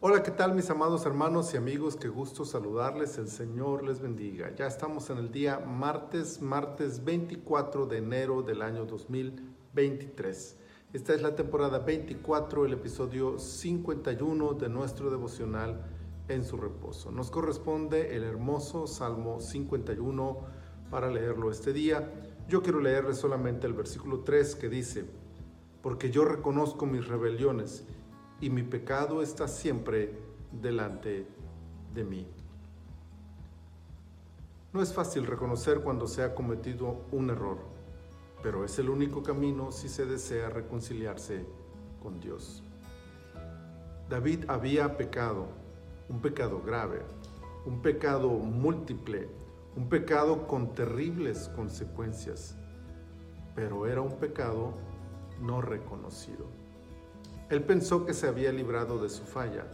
Hola, ¿qué tal mis amados hermanos y amigos? Qué gusto saludarles, el Señor les bendiga. Ya estamos en el día martes, martes 24 de enero del año 2023. Esta es la temporada 24, el episodio 51 de nuestro devocional en su reposo. Nos corresponde el hermoso Salmo 51 para leerlo este día. Yo quiero leerle solamente el versículo 3 que dice, porque yo reconozco mis rebeliones y mi pecado está siempre delante de mí. No es fácil reconocer cuando se ha cometido un error, pero es el único camino si se desea reconciliarse con Dios. David había pecado, un pecado grave, un pecado múltiple, un pecado con terribles consecuencias, pero era un pecado no reconocido. Él pensó que se había librado de su falla,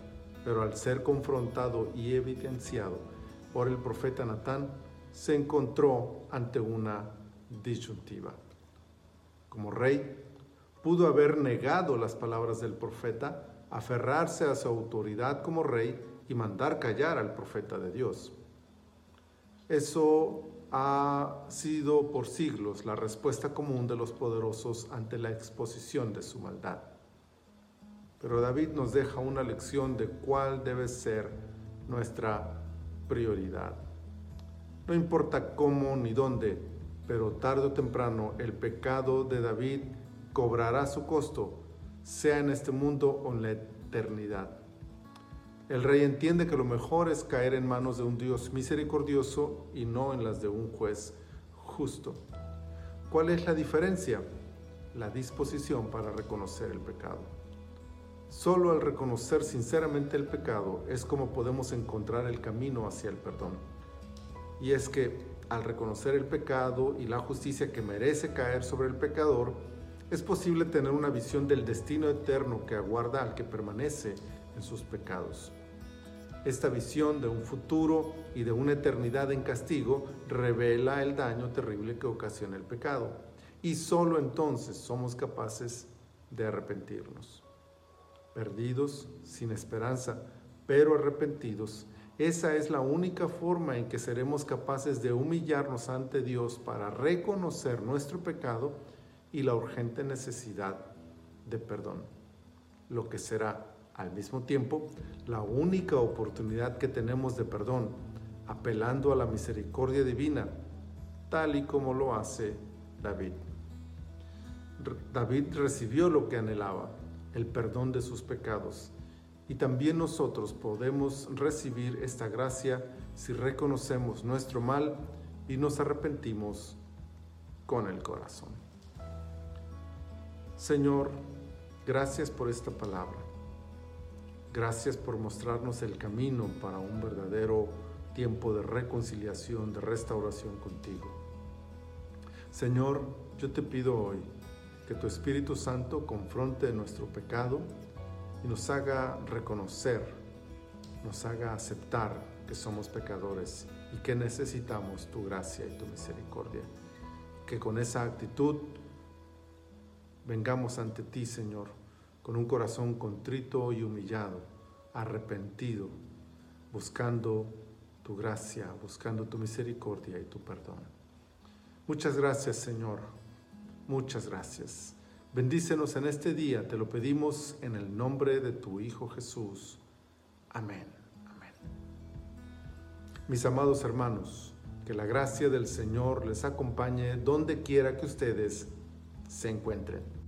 pero al ser confrontado y evidenciado por el profeta Natán, se encontró ante una disyuntiva. Como rey, pudo haber negado las palabras del profeta, aferrarse a su autoridad como rey y mandar callar al profeta de Dios. Eso ha sido por siglos la respuesta común de los poderosos ante la exposición de su maldad. Pero David nos deja una lección de cuál debe ser nuestra prioridad. No importa cómo ni dónde, pero tarde o temprano el pecado de David cobrará su costo, sea en este mundo o en la eternidad. El rey entiende que lo mejor es caer en manos de un Dios misericordioso y no en las de un juez justo. ¿Cuál es la diferencia? La disposición para reconocer el pecado. Solo al reconocer sinceramente el pecado es como podemos encontrar el camino hacia el perdón. Y es que al reconocer el pecado y la justicia que merece caer sobre el pecador, es posible tener una visión del destino eterno que aguarda al que permanece en sus pecados. Esta visión de un futuro y de una eternidad en castigo revela el daño terrible que ocasiona el pecado. Y solo entonces somos capaces de arrepentirnos perdidos, sin esperanza, pero arrepentidos. Esa es la única forma en que seremos capaces de humillarnos ante Dios para reconocer nuestro pecado y la urgente necesidad de perdón, lo que será al mismo tiempo la única oportunidad que tenemos de perdón, apelando a la misericordia divina, tal y como lo hace David. David recibió lo que anhelaba, el perdón de sus pecados. Y también nosotros podemos recibir esta gracia si reconocemos nuestro mal y nos arrepentimos con el corazón. Señor, gracias por esta palabra. Gracias por mostrarnos el camino para un verdadero tiempo de reconciliación, de restauración contigo. Señor, yo te pido hoy que tu Espíritu Santo confronte nuestro pecado y nos haga reconocer, nos haga aceptar que somos pecadores y que necesitamos tu gracia y tu misericordia. Que con esa actitud vengamos ante ti, Señor, con un corazón contrito y humillado, arrepentido, buscando tu gracia, buscando tu misericordia y tu perdón. Muchas gracias, Señor Muchas gracias. Bendícenos en este día, te lo pedimos en el nombre de tu Hijo Jesús. Amén. Amén. Mis amados hermanos, que la gracia del Señor les acompañe donde quiera que ustedes se encuentren.